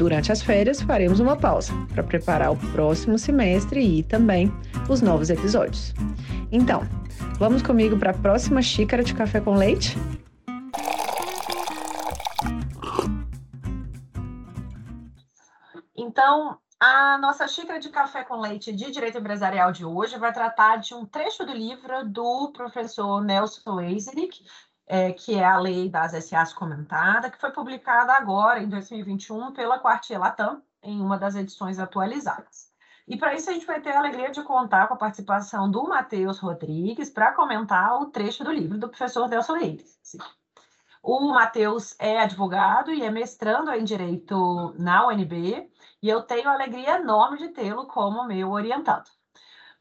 Durante as férias, faremos uma pausa para preparar o próximo semestre e também os novos episódios. Então, vamos comigo para a próxima xícara de café com leite? Então, a nossa xícara de café com leite de direito empresarial de hoje vai tratar de um trecho do livro do professor Nelson Eiserick, é, que é a lei das SAs comentada, que foi publicada agora, em 2021, pela Quartier Latam, em uma das edições atualizadas. E para isso a gente vai ter a alegria de contar com a participação do Matheus Rodrigues para comentar o trecho do livro do professor Nelson Reis. O Matheus é advogado e é mestrando em Direito na UNB, e eu tenho a alegria enorme de tê-lo como meu orientado.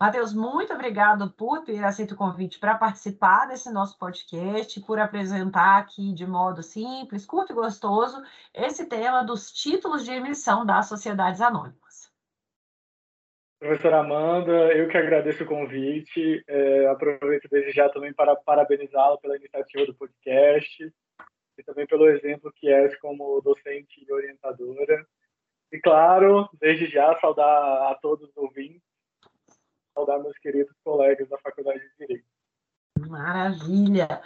Matheus, muito obrigado por ter aceito o convite para participar desse nosso podcast, por apresentar aqui de modo simples, curto e gostoso esse tema dos títulos de emissão das sociedades anônimas. Professora Amanda, eu que agradeço o convite. É, aproveito desde já também para parabenizá-la pela iniciativa do podcast e também pelo exemplo que és como docente e orientadora. E, claro, desde já saudar a todos os ouvintes saudar meus queridos colegas da Faculdade de Direito. Maravilha!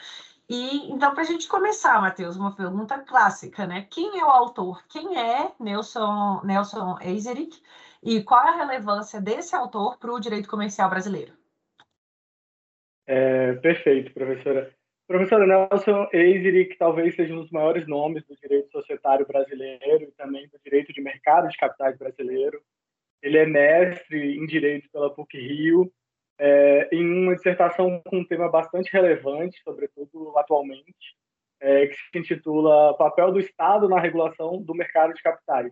E então, para a gente começar, Matheus, uma pergunta clássica, né? Quem é o autor? Quem é Nelson, Nelson Eiserick e qual é a relevância desse autor para o direito comercial brasileiro? É, perfeito, professora. Professor Nelson Eiserick talvez seja um dos maiores nomes do direito societário brasileiro e também do direito de mercado de capitais brasileiro. Ele é mestre em Direito pela PUC-Rio, é, em uma dissertação com um tema bastante relevante, sobretudo atualmente, é, que se intitula Papel do Estado na Regulação do Mercado de Capitais,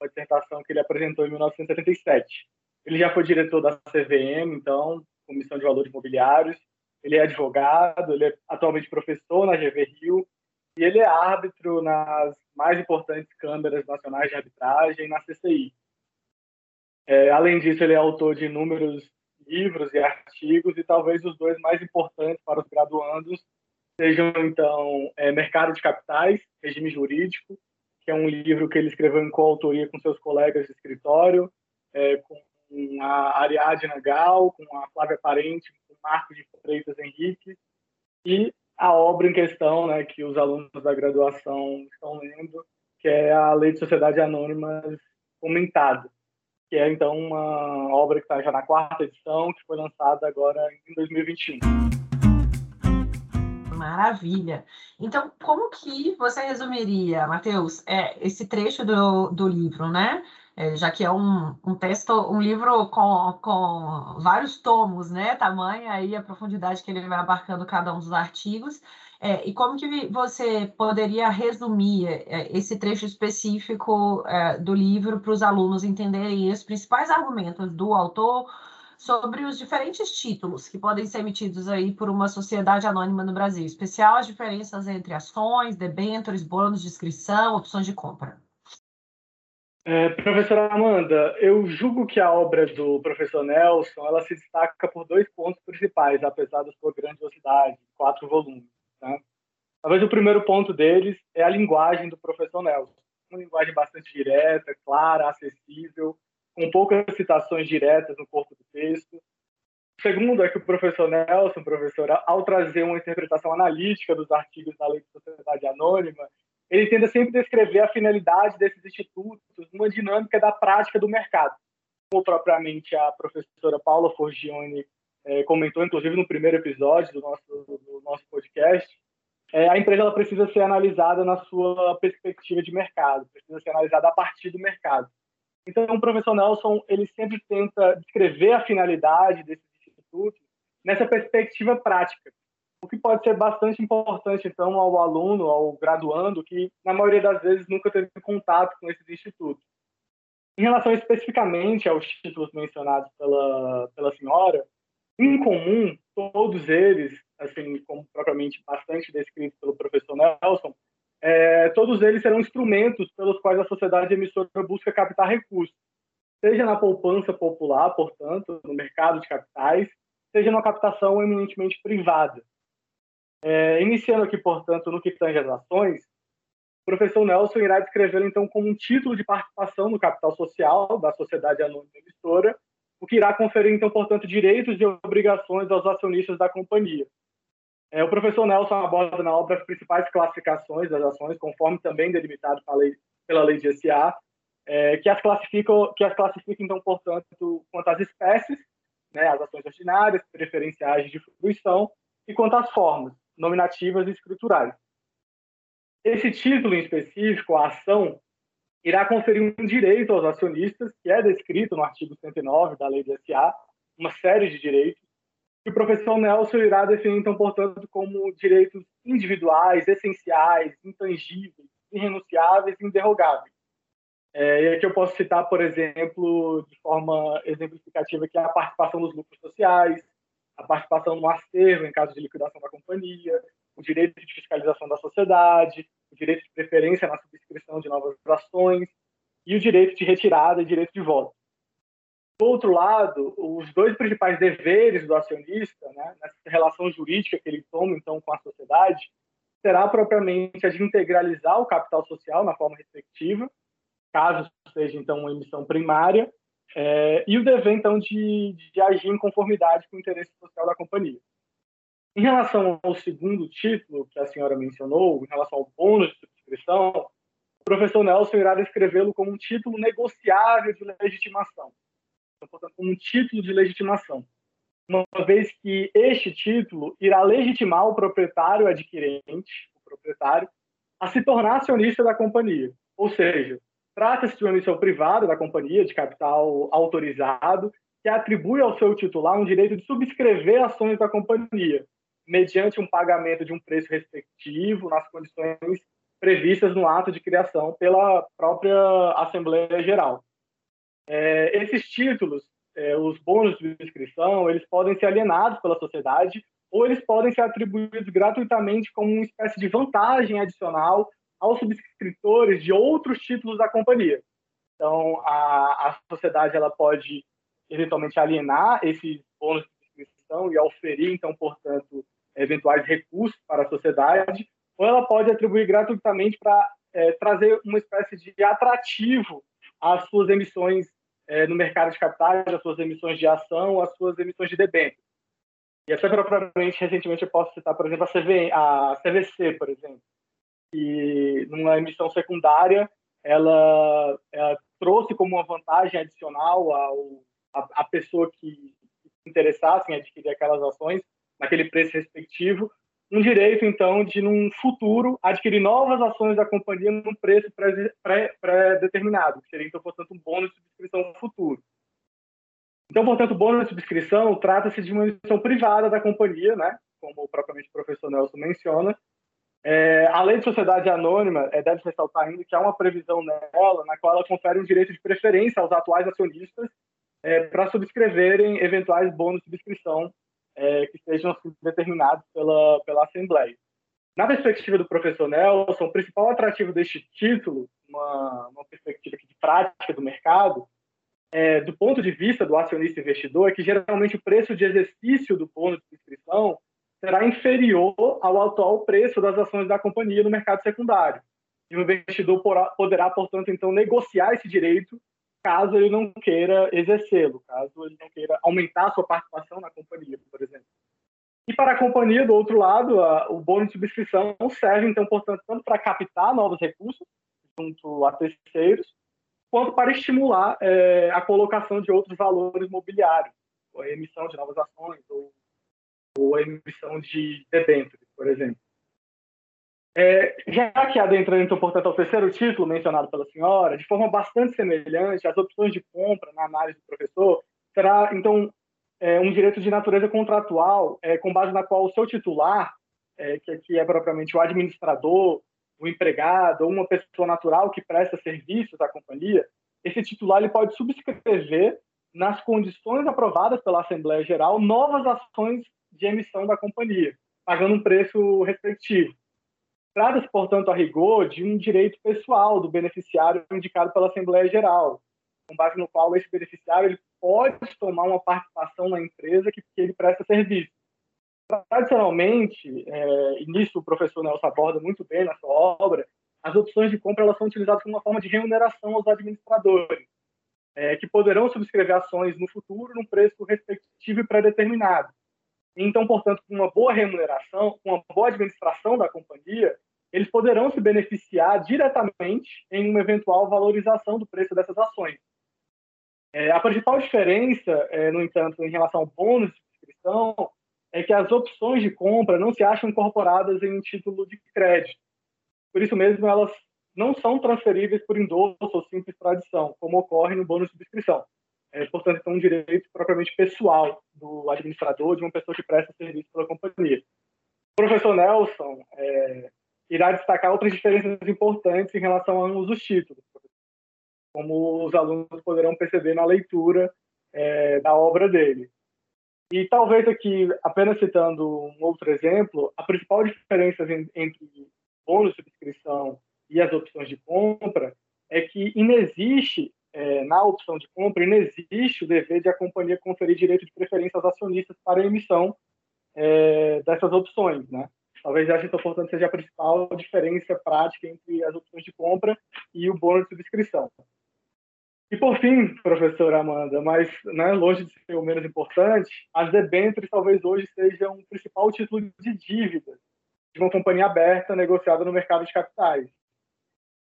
uma dissertação que ele apresentou em 1977. Ele já foi diretor da CVM, então, Comissão de Valores Imobiliários, ele é advogado, ele é atualmente professor na GV Rio, e ele é árbitro nas mais importantes câmaras nacionais de arbitragem na CCI, é, além disso, ele é autor de inúmeros livros e artigos, e talvez os dois mais importantes para os graduandos sejam, então, é, Mercado de Capitais, Regime Jurídico, que é um livro que ele escreveu em coautoria com seus colegas de escritório, é, com a Ariadna Gal, com a Flávia Parente, com o Marco de Freitas Henrique, e a obra em questão, né, que os alunos da graduação estão lendo, que é a Lei de Sociedade Anônimas comentada que é então uma obra que está já na quarta edição, que foi lançada agora em 2021. Maravilha. Então, como que você resumiria, Matheus, é, esse trecho do, do livro, né? É, já que é um, um texto, um livro com, com vários tomos, né? Tamanho aí a profundidade que ele vai abarcando cada um dos artigos. É, e como que você poderia resumir é, esse trecho específico é, do livro para os alunos entenderem os principais argumentos do autor sobre os diferentes títulos que podem ser emitidos aí por uma sociedade anônima no Brasil, especial as diferenças entre ações, debêntures, bônus de inscrição, opções de compra? É, professora Amanda, eu julgo que a obra do professor Nelson ela se destaca por dois pontos principais, apesar da sua grandiosidade, quatro volumes. Né? Talvez o primeiro ponto deles é a linguagem do professor Nelson. uma linguagem bastante direta, clara, acessível, com poucas citações diretas no corpo do texto. Segundo é que o professor Nelson, professora, ao trazer uma interpretação analítica dos artigos da Lei de Sociedade Anônima, ele tenta sempre descrever a finalidade desses institutos numa dinâmica da prática do mercado. Como propriamente a professora Paula Forgione é, comentou, inclusive no primeiro episódio do nosso, do nosso podcast, é, a empresa ela precisa ser analisada na sua perspectiva de mercado, precisa ser analisada a partir do mercado. Então, o professor Nelson ele sempre tenta descrever a finalidade desses institutos nessa perspectiva prática, o que pode ser bastante importante, então, ao aluno, ao graduando, que, na maioria das vezes, nunca teve contato com esses institutos. Em relação especificamente aos títulos mencionados pela, pela senhora, em comum, todos eles, assim como propriamente bastante descrito pelo professor Nelson, é, todos eles serão instrumentos pelos quais a sociedade emissora busca captar recursos, seja na poupança popular, portanto, no mercado de capitais, seja na captação eminentemente privada. É, iniciando aqui, portanto, no que tange as ações, o professor Nelson irá descrevê-lo, então, como um título de participação no capital social da sociedade anônima emissora, o que irá conferir, então, portanto, direitos e obrigações aos acionistas da companhia. É, o professor Nelson aborda na obra as principais classificações das ações, conforme também delimitado pela lei, pela lei de SA, é, que, as classificam, que as classifica, então, portanto, quanto às espécies, né, as ações ordinárias, preferenciais de fruição, e quanto às formas, nominativas e escriturais. Esse título em específico, a ação, irá conferir um direito aos acionistas, que é descrito no artigo 109 da Lei de SA, uma série de direitos, que o professor Nelson irá definir, então, portanto, como direitos individuais, essenciais, intangíveis, irrenunciáveis e inderrogáveis. É, e aqui eu posso citar, por exemplo, de forma exemplificativa, que é a participação nos lucros sociais, a participação no acervo em caso de liquidação da companhia, o direito de fiscalização da sociedade, o direito de preferência na subscrição de novas ações e o direito de retirada e direito de voto. Do outro lado, os dois principais deveres do acionista, né, nessa relação jurídica que ele toma então com a sociedade, será propriamente a de integralizar o capital social na forma respectiva, caso seja então uma emissão primária, é, e o dever então de, de agir em conformidade com o interesse social da companhia. Em relação ao segundo título que a senhora mencionou, em relação ao bônus de subscrição, o professor Nelson irá descrevê-lo como um título negociável de legitimação. Então, portanto, como um título de legitimação. Uma vez que este título irá legitimar o proprietário adquirente, o proprietário, a se tornar acionista da companhia. Ou seja, trata-se de uma emissão privada da companhia, de capital autorizado, que atribui ao seu titular um direito de subscrever ações da companhia, mediante um pagamento de um preço respectivo nas condições previstas no ato de criação pela própria Assembleia Geral. É, esses títulos, é, os bônus de inscrição, eles podem ser alienados pela sociedade ou eles podem ser atribuídos gratuitamente como uma espécie de vantagem adicional aos subscritores de outros títulos da companhia. Então, a, a sociedade ela pode eventualmente alienar esses bônus de inscrição e oferir, então, portanto, eventuais recursos para a sociedade, ou ela pode atribuir gratuitamente para é, trazer uma espécie de atrativo às suas emissões é, no mercado de capitais, às suas emissões de ação, às suas emissões de debênture. E até propriamente, recentemente, eu posso citar, por exemplo, a, CV, a CVC, por exemplo, que numa emissão secundária, ela, ela trouxe como uma vantagem adicional ao, a, a pessoa que se interessasse em adquirir aquelas ações, naquele preço respectivo, um direito, então, de, num futuro, adquirir novas ações da companhia num preço pré-determinado, pré, pré que seria, então, portanto, um bônus de subscrição futuro. Então, portanto, o bônus de subscrição trata-se de uma emissão privada da companhia, né, como propriamente o professor Nelson menciona. É, a lei de sociedade anônima é, deve ressaltar ainda que há uma previsão nela na qual ela confere um direito de preferência aos atuais acionistas é, para subscreverem eventuais bônus de subscrição é, que sejam determinados pela, pela Assembleia. Na perspectiva do professor Nelson, o principal atrativo deste título, uma, uma perspectiva de prática do mercado, é, do ponto de vista do acionista investidor, é que geralmente o preço de exercício do bônus de inscrição será inferior ao atual preço das ações da companhia no mercado secundário. E o investidor poderá, portanto, então, negociar esse direito caso ele não queira exercê-lo, caso ele não queira aumentar a sua participação na companhia, por exemplo. E para a companhia, do outro lado, a, o bônus de subscrição serve, então, portanto, tanto para captar novos recursos junto a terceiros, quanto para estimular é, a colocação de outros valores mobiliários, a emissão de novas ações ou, ou a emissão de debêntures, por exemplo. É, já que adentrando, então, portanto, ao terceiro título mencionado pela senhora, de forma bastante semelhante, as opções de compra na análise do professor será, então, é, um direito de natureza contratual, é, com base na qual o seu titular, é, que aqui é propriamente o administrador, o empregado ou uma pessoa natural que presta serviços à companhia, esse titular ele pode subscrever, nas condições aprovadas pela Assembleia Geral, novas ações de emissão da companhia, pagando um preço respectivo. Trata-se, portanto, a rigor, de um direito pessoal do beneficiário indicado pela Assembleia Geral, com base no qual esse beneficiário ele pode tomar uma participação na empresa que, que ele presta serviço. Tradicionalmente, é, e nisso o professor Nelson aborda muito bem na sua obra, as opções de compra elas são utilizadas como uma forma de remuneração aos administradores, é, que poderão subscrever ações no futuro num preço respectivo e pré-determinado. Então, portanto, com uma boa remuneração, com uma boa administração da companhia, eles poderão se beneficiar diretamente em uma eventual valorização do preço dessas ações. É, a principal diferença, é, no entanto, em relação ao bônus de subscrição, é que as opções de compra não se acham incorporadas em um título de crédito. Por isso mesmo, elas não são transferíveis por endosso ou simples tradição, como ocorre no bônus de subscrição. É, portanto, é um direito propriamente pessoal do administrador, de uma pessoa que presta serviço pela companhia. O professor Nelson é, irá destacar outras diferenças importantes em relação a ambos os títulos, como os alunos poderão perceber na leitura é, da obra dele. E talvez aqui, apenas citando um outro exemplo, a principal diferença entre bônus de subscrição e as opções de compra é que inexiste, é, na opção de compra, inexiste o dever de a companhia conferir direito de preferência aos acionistas para a emissão é, dessas opções, né? Talvez essa, portanto, seja a principal diferença prática entre as opções de compra e o bônus de subscrição. E por fim, professora Amanda, mas né, longe de ser o menos importante, as debêntures talvez hoje sejam o principal título de dívida de uma companhia aberta negociada no mercado de capitais.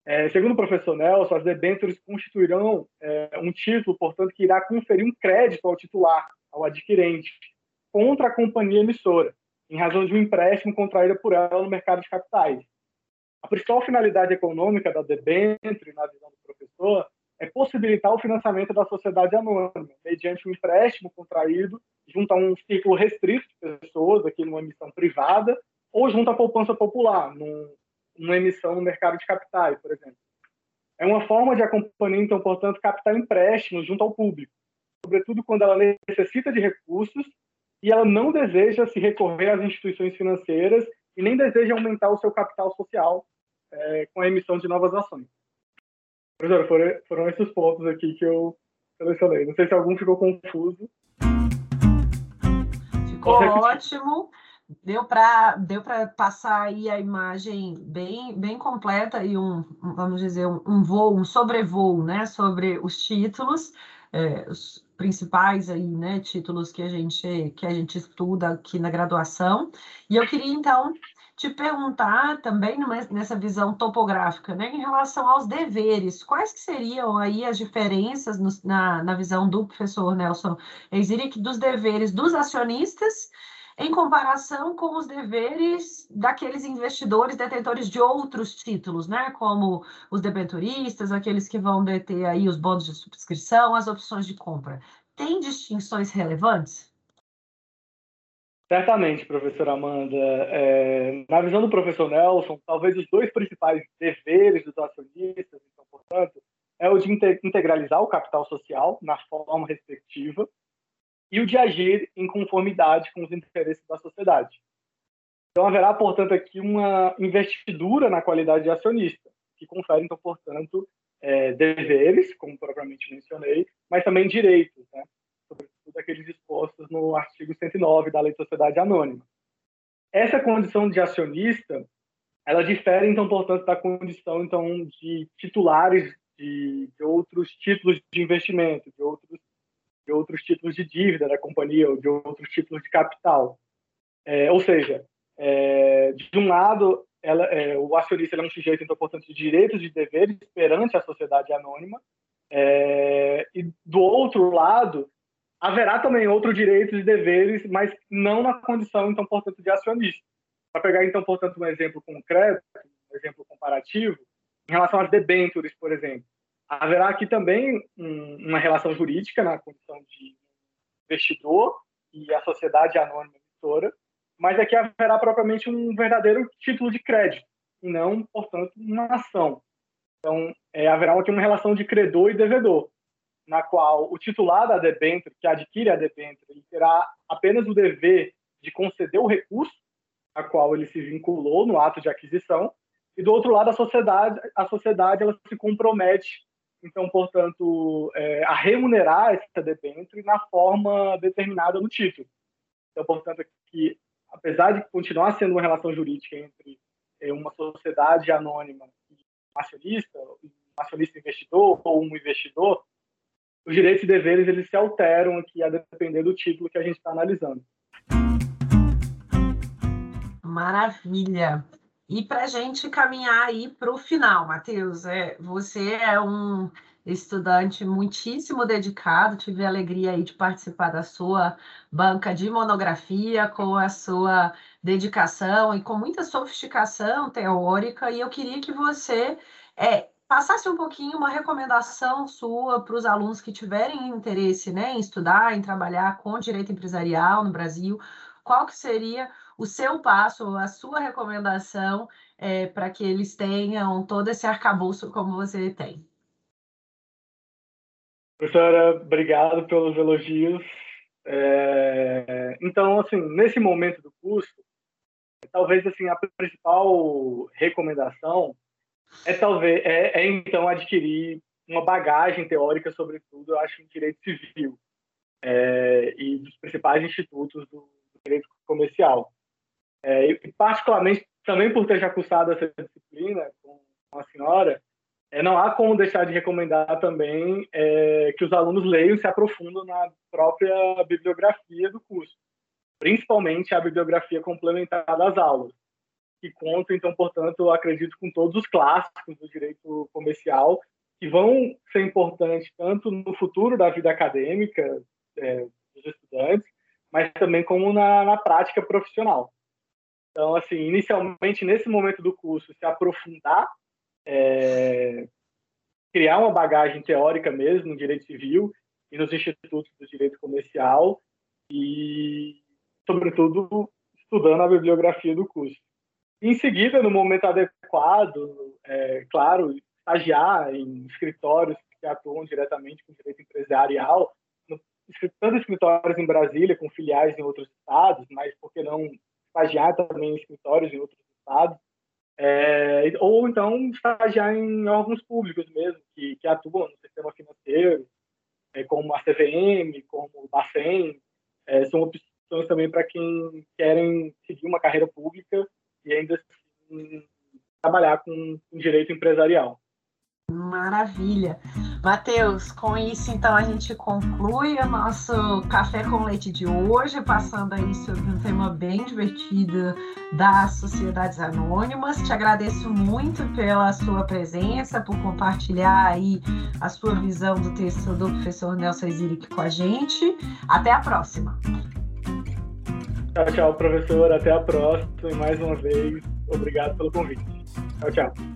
É, segundo o professor Nelson, as debêntures constituirão é, um título, portanto, que irá conferir um crédito ao titular, ao adquirente, contra a companhia emissora, em razão de um empréstimo contraído por ela no mercado de capitais. A principal finalidade econômica da debênture, na visão do professor, é possibilitar o financiamento da sociedade anônima, mediante um empréstimo contraído junto a um círculo restrito de pessoas, aqui numa emissão privada, ou junto à poupança popular, num, numa emissão no mercado de capitais, por exemplo. É uma forma de a companhia, então, portanto, captar empréstimos junto ao público, sobretudo quando ela necessita de recursos e ela não deseja se recorrer às instituições financeiras e nem deseja aumentar o seu capital social é, com a emissão de novas ações. Professor, foram, foram esses pontos aqui que eu selecionei. Não sei se algum ficou confuso. Ficou ótimo. Deu para deu passar aí a imagem bem, bem completa e um, vamos dizer, um, um voo, um sobrevoo, né, sobre os títulos, é, os principais aí, né, títulos que a gente que a gente estuda aqui na graduação. E eu queria então te perguntar também nessa visão topográfica, né, em relação aos deveres, quais que seriam aí as diferenças no, na, na visão do professor Nelson Eiziric dos deveres dos acionistas em comparação com os deveres daqueles investidores detentores de outros títulos, né, como os debenturistas, aqueles que vão deter aí os bônus de subscrição, as opções de compra. Tem distinções relevantes? Certamente, professora Amanda. É, na visão do professor Nelson, talvez os dois principais deveres dos acionistas, então, portanto, é o de integralizar o capital social na forma respectiva e o de agir em conformidade com os interesses da sociedade. Então, haverá, portanto, aqui uma investidura na qualidade de acionista, que confere, então, portanto, é, deveres, como propriamente mencionei, mas também direitos, né? daqueles dispostos no artigo 109 da Lei de Sociedade Anônima. Essa condição de acionista ela difere, então, portanto, da condição então de titulares de, de outros títulos de investimento, de outros, de outros títulos de dívida da companhia ou de outros títulos de capital. É, ou seja, é, de um lado, ela, é, o acionista é um sujeito, então, portanto, de direitos e deveres perante a sociedade anônima, é, e do outro lado, haverá também outros direitos e deveres, mas não na condição, então, portanto, de acionista. Para pegar, então, portanto, um exemplo concreto, um exemplo comparativo, em relação às debêntures, por exemplo, haverá aqui também um, uma relação jurídica na condição de investidor e a sociedade anônima emissora, mas aqui haverá propriamente um verdadeiro título de crédito, e não, portanto, uma ação. Então, é, haverá aqui uma relação de credor e devedor, na qual o titular da debênture, que adquire a debênture, terá apenas o dever de conceder o recurso a qual ele se vinculou no ato de aquisição, e do outro lado a sociedade, a sociedade ela se compromete, então, portanto, é, a remunerar essa debênture na forma determinada no título. Então, portanto, que apesar de continuar sendo uma relação jurídica entre é, uma sociedade anônima e um acionista, um acionista investidor ou um investidor, os direitos e deveres eles se alteram aqui a depender do título que a gente está analisando. Maravilha. E para a gente caminhar aí para o final, Matheus, é, você é um estudante muitíssimo dedicado, tive a alegria aí de participar da sua banca de monografia, com a sua dedicação e com muita sofisticação teórica, e eu queria que você é, passasse um pouquinho uma recomendação sua para os alunos que tiverem interesse né, em estudar, em trabalhar com direito empresarial no Brasil, qual que seria o seu passo, a sua recomendação é, para que eles tenham todo esse arcabouço como você tem. Professora, obrigado pelos elogios. É, então, assim, nesse momento do curso, talvez assim a principal recomendação é talvez é, é então adquirir uma bagagem teórica, sobretudo, eu acho, em direito civil é, e dos principais institutos do, direito comercial. É, e particularmente também por ter já cursado essa disciplina com a senhora, é, não há como deixar de recomendar também é, que os alunos leiam e se aprofundam na própria bibliografia do curso, principalmente a bibliografia complementar das aulas, que conta, então, portanto, acredito, com todos os clássicos do direito comercial, que vão ser importantes tanto no futuro da vida acadêmica é, dos estudantes, mas também como na, na prática profissional. Então, assim, inicialmente, nesse momento do curso, se aprofundar, é, criar uma bagagem teórica mesmo no direito civil e nos institutos do direito comercial e, sobretudo, estudando a bibliografia do curso. Em seguida, no momento adequado, é, claro, estagiar em escritórios que atuam diretamente com direito empresarial, tanto escritórios em Brasília, com filiais em outros estados, mas por que não estagiar também em escritórios em outros estados, é, ou então estagiar em órgãos públicos mesmo, que, que atuam no sistema financeiro, é, como a CVM, como o Bacen, é, são opções também para quem querem seguir uma carreira pública e ainda assim, trabalhar com, com direito empresarial. Maravilha. Matheus, com isso então a gente conclui o nosso café com leite de hoje, passando aí sobre um tema bem divertido das sociedades anônimas. Te agradeço muito pela sua presença, por compartilhar aí a sua visão do texto do professor Nelson Ziric com a gente. Até a próxima. Tchau, tchau, professor. Até a próxima. E mais uma vez, obrigado pelo convite. Tchau, tchau.